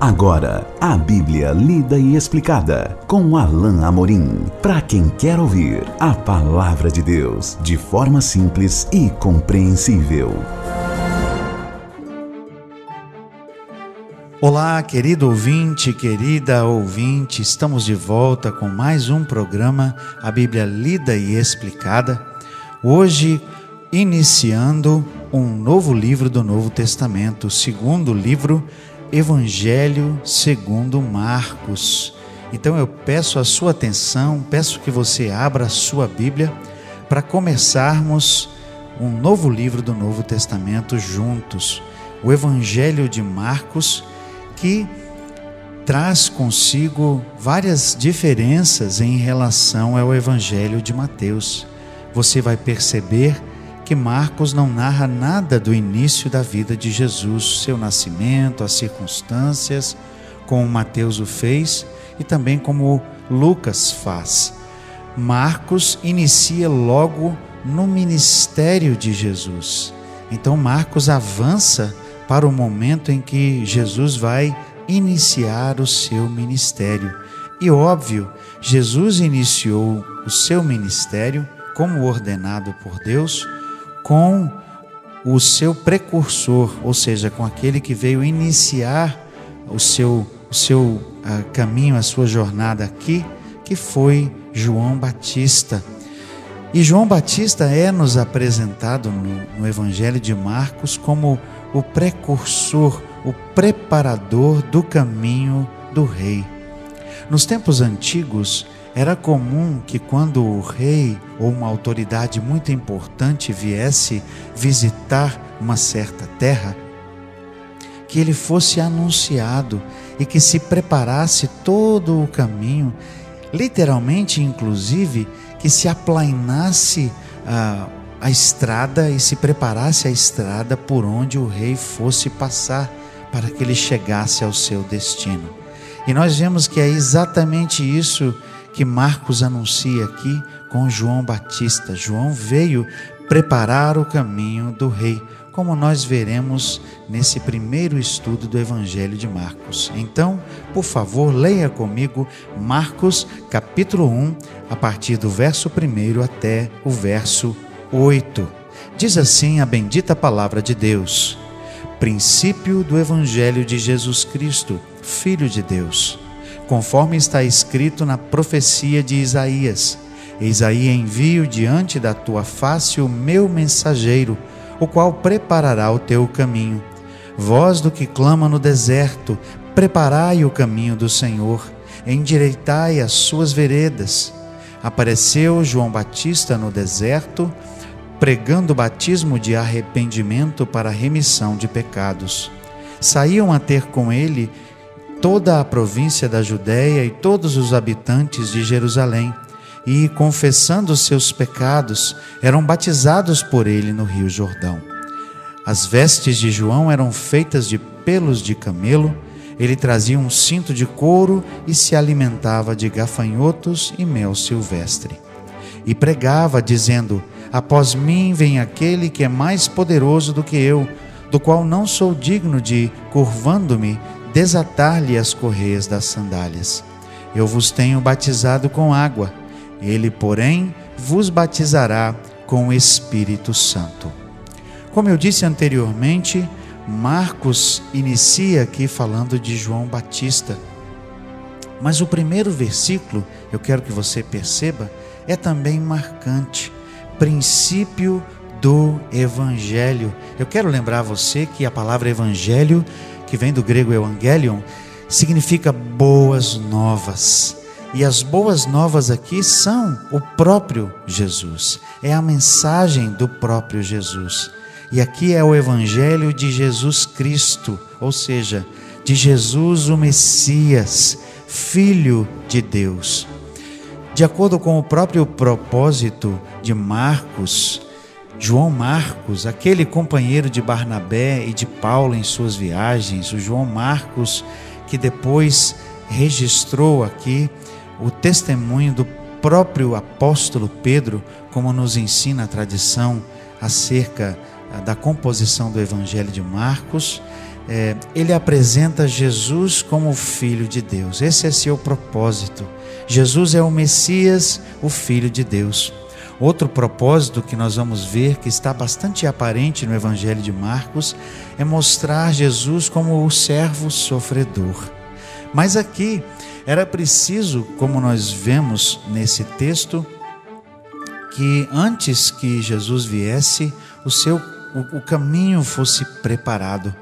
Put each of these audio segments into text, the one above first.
Agora, a Bíblia lida e explicada com Alain Amorim. Para quem quer ouvir a palavra de Deus de forma simples e compreensível. Olá, querido ouvinte, querida ouvinte, estamos de volta com mais um programa, a Bíblia lida e explicada. Hoje, iniciando um novo livro do Novo Testamento, o segundo livro Evangelho segundo Marcos. Então eu peço a sua atenção, peço que você abra a sua Bíblia para começarmos um novo livro do Novo Testamento juntos, o Evangelho de Marcos, que traz consigo várias diferenças em relação ao Evangelho de Mateus. Você vai perceber que Marcos não narra nada do início da vida de Jesus, seu nascimento, as circunstâncias, como Mateus o fez e também como Lucas faz. Marcos inicia logo no ministério de Jesus. Então Marcos avança para o momento em que Jesus vai iniciar o seu ministério. E óbvio, Jesus iniciou o seu ministério como ordenado por Deus com o seu precursor, ou seja, com aquele que veio iniciar o seu, o seu uh, caminho, a sua jornada aqui, que foi João Batista. E João Batista é nos apresentado no, no Evangelho de Marcos como o precursor, o preparador do caminho do rei. Nos tempos antigos, era comum que quando o rei ou uma autoridade muito importante viesse visitar uma certa terra, que ele fosse anunciado e que se preparasse todo o caminho, literalmente, inclusive, que se aplainasse a, a estrada e se preparasse a estrada por onde o rei fosse passar para que ele chegasse ao seu destino. E nós vemos que é exatamente isso que Marcos anuncia aqui com João Batista. João veio preparar o caminho do rei, como nós veremos nesse primeiro estudo do Evangelho de Marcos. Então, por favor, leia comigo Marcos capítulo 1, a partir do verso 1 até o verso 8. Diz assim a bendita palavra de Deus: Princípio do Evangelho de Jesus Cristo, Filho de Deus conforme está escrito na profecia de Isaías: Eis aí envio diante da tua face o meu mensageiro, o qual preparará o teu caminho. Voz do que clama no deserto, preparai o caminho do Senhor, endireitai as suas veredas. Apareceu João Batista no deserto, pregando batismo de arrependimento para remissão de pecados. Saíam a ter com ele toda a província da Judéia e todos os habitantes de Jerusalém, e, confessando seus pecados, eram batizados por ele no Rio Jordão. As vestes de João eram feitas de pelos de camelo, ele trazia um cinto de couro e se alimentava de gafanhotos e mel silvestre. E pregava, dizendo: Após mim vem aquele que é mais poderoso do que eu, do qual não sou digno de, curvando-me, desatar-lhe as correias das sandálias. Eu vos tenho batizado com água, ele, porém, vos batizará com o Espírito Santo. Como eu disse anteriormente, Marcos inicia aqui falando de João Batista. Mas o primeiro versículo, eu quero que você perceba, é também marcante. Princípio do Evangelho. Eu quero lembrar você que a palavra Evangelho que vem do grego evangelion, significa boas novas. E as boas novas aqui são o próprio Jesus, é a mensagem do próprio Jesus. E aqui é o evangelho de Jesus Cristo, ou seja, de Jesus o Messias, Filho de Deus. De acordo com o próprio propósito de Marcos, João Marcos, aquele companheiro de Barnabé e de Paulo em suas viagens, o João Marcos que depois registrou aqui o testemunho do próprio apóstolo Pedro, como nos ensina a tradição acerca ah, da composição do Evangelho de Marcos. é, ele apresenta Jesus como o Filho de Deus. Esse é seu propósito. Jesus é o Messias, o Filho de Deus. Outro propósito que nós vamos ver, que está bastante aparente no Evangelho de Marcos, é mostrar Jesus como o servo sofredor. Mas aqui era preciso, como nós vemos nesse texto, que antes que Jesus viesse, o seu o, o caminho fosse preparado,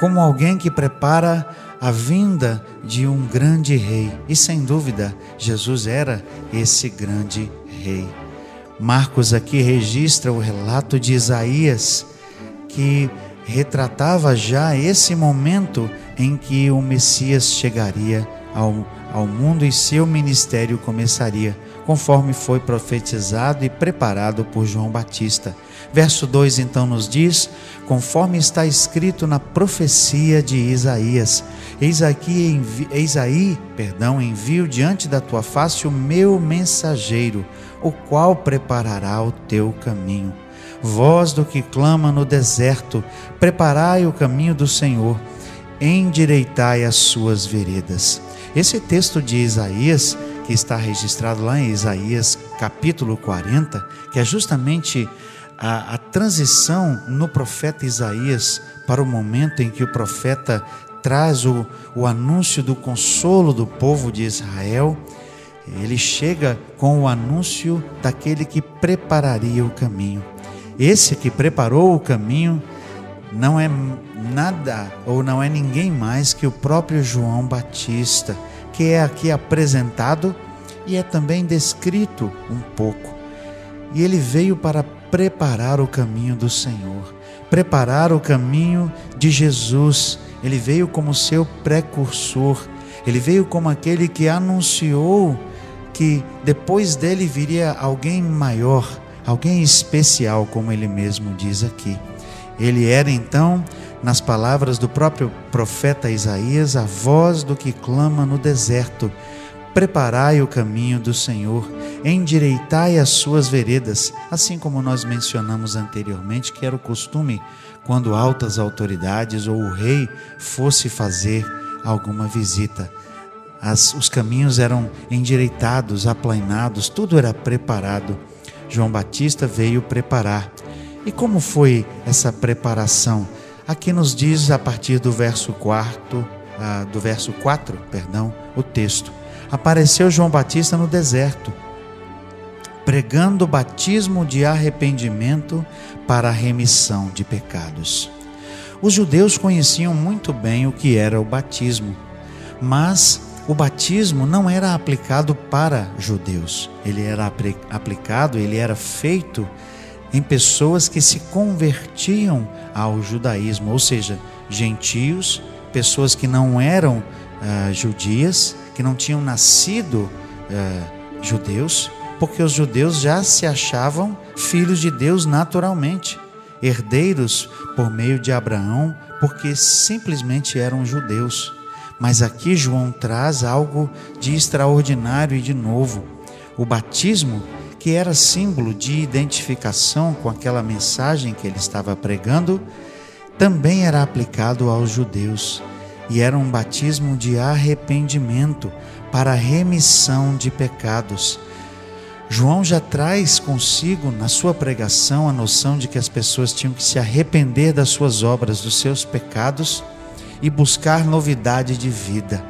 como alguém que prepara a vinda de um grande rei. E sem dúvida, Jesus era esse grande rei. Marcos aqui registra o relato de Isaías, que retratava já esse momento em que o Messias chegaria ao, ao mundo e seu ministério começaria, conforme foi profetizado e preparado por João Batista. Verso 2 então nos diz: conforme está escrito na profecia de Isaías: Eis aqui, envi, eis aí, perdão, envio diante da tua face o meu mensageiro o qual preparará o teu caminho. Voz do que clama no deserto, preparai o caminho do Senhor, endireitai as suas veredas. Esse texto de Isaías, que está registrado lá em Isaías capítulo 40, que é justamente a, a transição no profeta Isaías para o momento em que o profeta traz o, o anúncio do consolo do povo de Israel ele chega com o anúncio daquele que prepararia o caminho. Esse que preparou o caminho não é nada ou não é ninguém mais que o próprio João Batista, que é aqui apresentado e é também descrito um pouco. E ele veio para preparar o caminho do Senhor, preparar o caminho de Jesus. Ele veio como seu precursor, ele veio como aquele que anunciou que depois dele viria alguém maior, alguém especial, como ele mesmo diz aqui. Ele era então, nas palavras do próprio profeta Isaías, a voz do que clama no deserto: Preparai o caminho do Senhor, endireitai as suas veredas, assim como nós mencionamos anteriormente, que era o costume quando altas autoridades ou o rei fosse fazer alguma visita as, os caminhos eram endireitados, aplainados, tudo era preparado. João Batista veio preparar. E como foi essa preparação? Aqui nos diz a partir do verso 4, ah, do verso 4, perdão, o texto. Apareceu João Batista no deserto, pregando o batismo de arrependimento para a remissão de pecados. Os judeus conheciam muito bem o que era o batismo, mas o batismo não era aplicado para judeus, ele era aplicado, ele era feito em pessoas que se convertiam ao judaísmo, ou seja, gentios, pessoas que não eram uh, judias, que não tinham nascido uh, judeus, porque os judeus já se achavam filhos de Deus naturalmente, herdeiros por meio de Abraão, porque simplesmente eram judeus. Mas aqui João traz algo de extraordinário e de novo. O batismo, que era símbolo de identificação com aquela mensagem que ele estava pregando, também era aplicado aos judeus e era um batismo de arrependimento para remissão de pecados. João já traz consigo na sua pregação a noção de que as pessoas tinham que se arrepender das suas obras, dos seus pecados e buscar novidade de vida.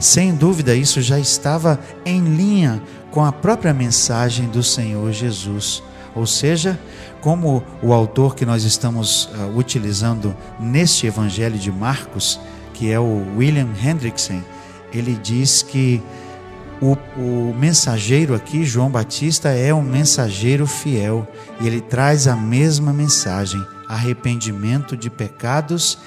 Sem dúvida, isso já estava em linha com a própria mensagem do Senhor Jesus. Ou seja, como o autor que nós estamos uh, utilizando neste Evangelho de Marcos, que é o William Hendrickson, ele diz que o, o, mensageiro aqui, João Batista, é um mensageiro fiel e ele traz a mesma mensagem: arrependimento de pecados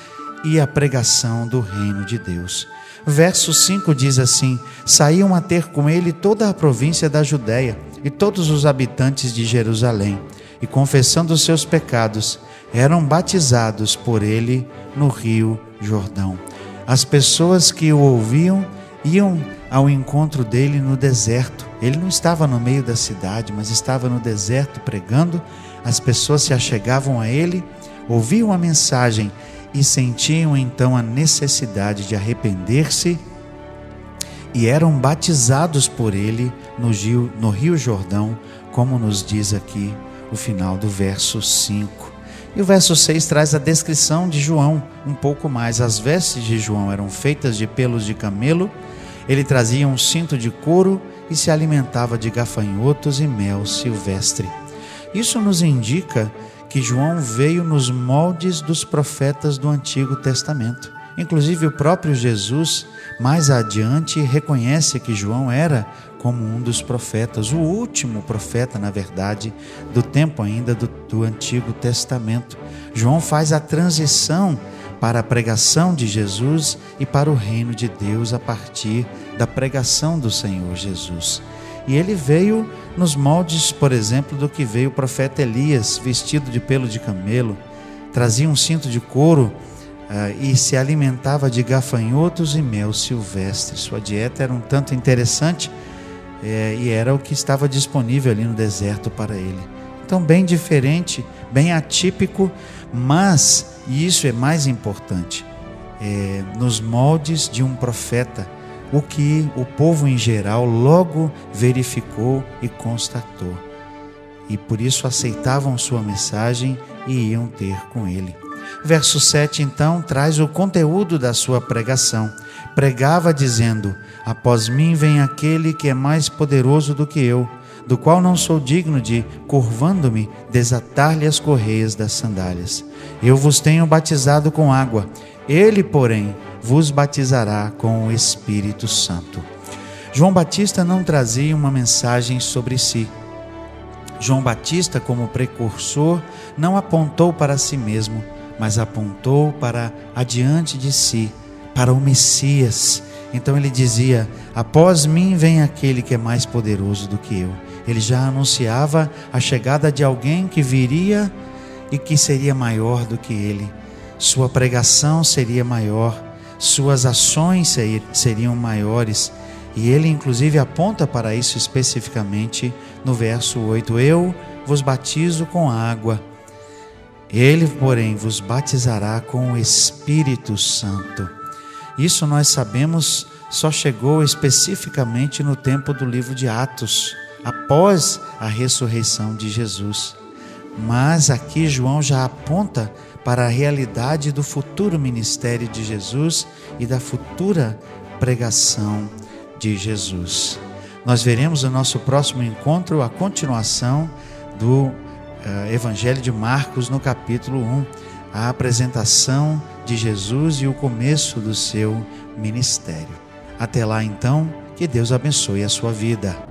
e a pregação do reino de Deus. Verso 5 diz assim: Saíam a ter com ele toda a província da Judéia e todos os habitantes de Jerusalém, e confessando os seus pecados, eram batizados por ele no rio Jordão. As pessoas que o ouviam iam ao encontro dele no deserto. Ele não estava no meio da cidade, mas estava no deserto pregando. As pessoas se achegavam a ele, ouviam a mensagem e sentiam então a necessidade de arrepender-se e eram batizados por ele no Rio, no Rio Jordão, como nos diz aqui o final do verso 5. E o verso 6 traz a descrição de João um pouco mais. As vestes de João eram feitas de pelos de camelo, ele trazia um cinto de couro e se alimentava de gafanhotos e mel silvestre. Isso nos indica que João veio nos moldes dos profetas do Antigo Testamento. Inclusive, o próprio Jesus, mais adiante, reconhece que João era como um dos profetas, o último profeta, na verdade, do tempo ainda do, do Antigo Testamento. João faz a transição para a pregação de Jesus e para o reino de Deus a partir da pregação do Senhor Jesus. E ele veio nos moldes, por exemplo, do que veio o profeta Elias, vestido de pelo de camelo, trazia um cinto de couro uh, e se alimentava de gafanhotos e mel silvestre. Sua dieta era um tanto interessante é, e era o que estava disponível ali no deserto para ele. Então, bem diferente, bem atípico, mas, e isso é mais importante, é, nos moldes de um profeta, o que o povo em geral logo verificou e constatou. E por isso aceitavam sua mensagem e iam ter com ele. Verso 7 então traz o conteúdo da sua pregação. Pregava dizendo: Após mim vem aquele que é mais poderoso do que eu, do qual não sou digno de, curvando-me, desatar-lhe as correias das sandálias. Eu vos tenho batizado com água, ele, porém, vos batizará com o Espírito Santo. João Batista não trazia uma mensagem sobre si. João Batista, como precursor, não apontou para si mesmo, mas apontou para adiante de si, para o Messias, então ele dizia: Após mim vem aquele que é mais poderoso do que eu. Ele já anunciava a chegada de alguém que viria e que seria maior do que ele. Sua pregação seria maior, suas ações seriam maiores. E ele, inclusive, aponta para isso especificamente no verso 8: Eu vos batizo com água, ele, porém, vos batizará com o Espírito Santo. Isso nós sabemos só chegou especificamente no tempo do livro de Atos, após a ressurreição de Jesus. Mas aqui João já aponta para a realidade do futuro ministério de Jesus e da futura pregação de Jesus. Nós veremos no nosso próximo encontro a continuação do uh, Evangelho de Marcos no capítulo 1, a apresentação de Jesus e o começo do seu ministério. Até lá, então, que Deus abençoe a sua vida.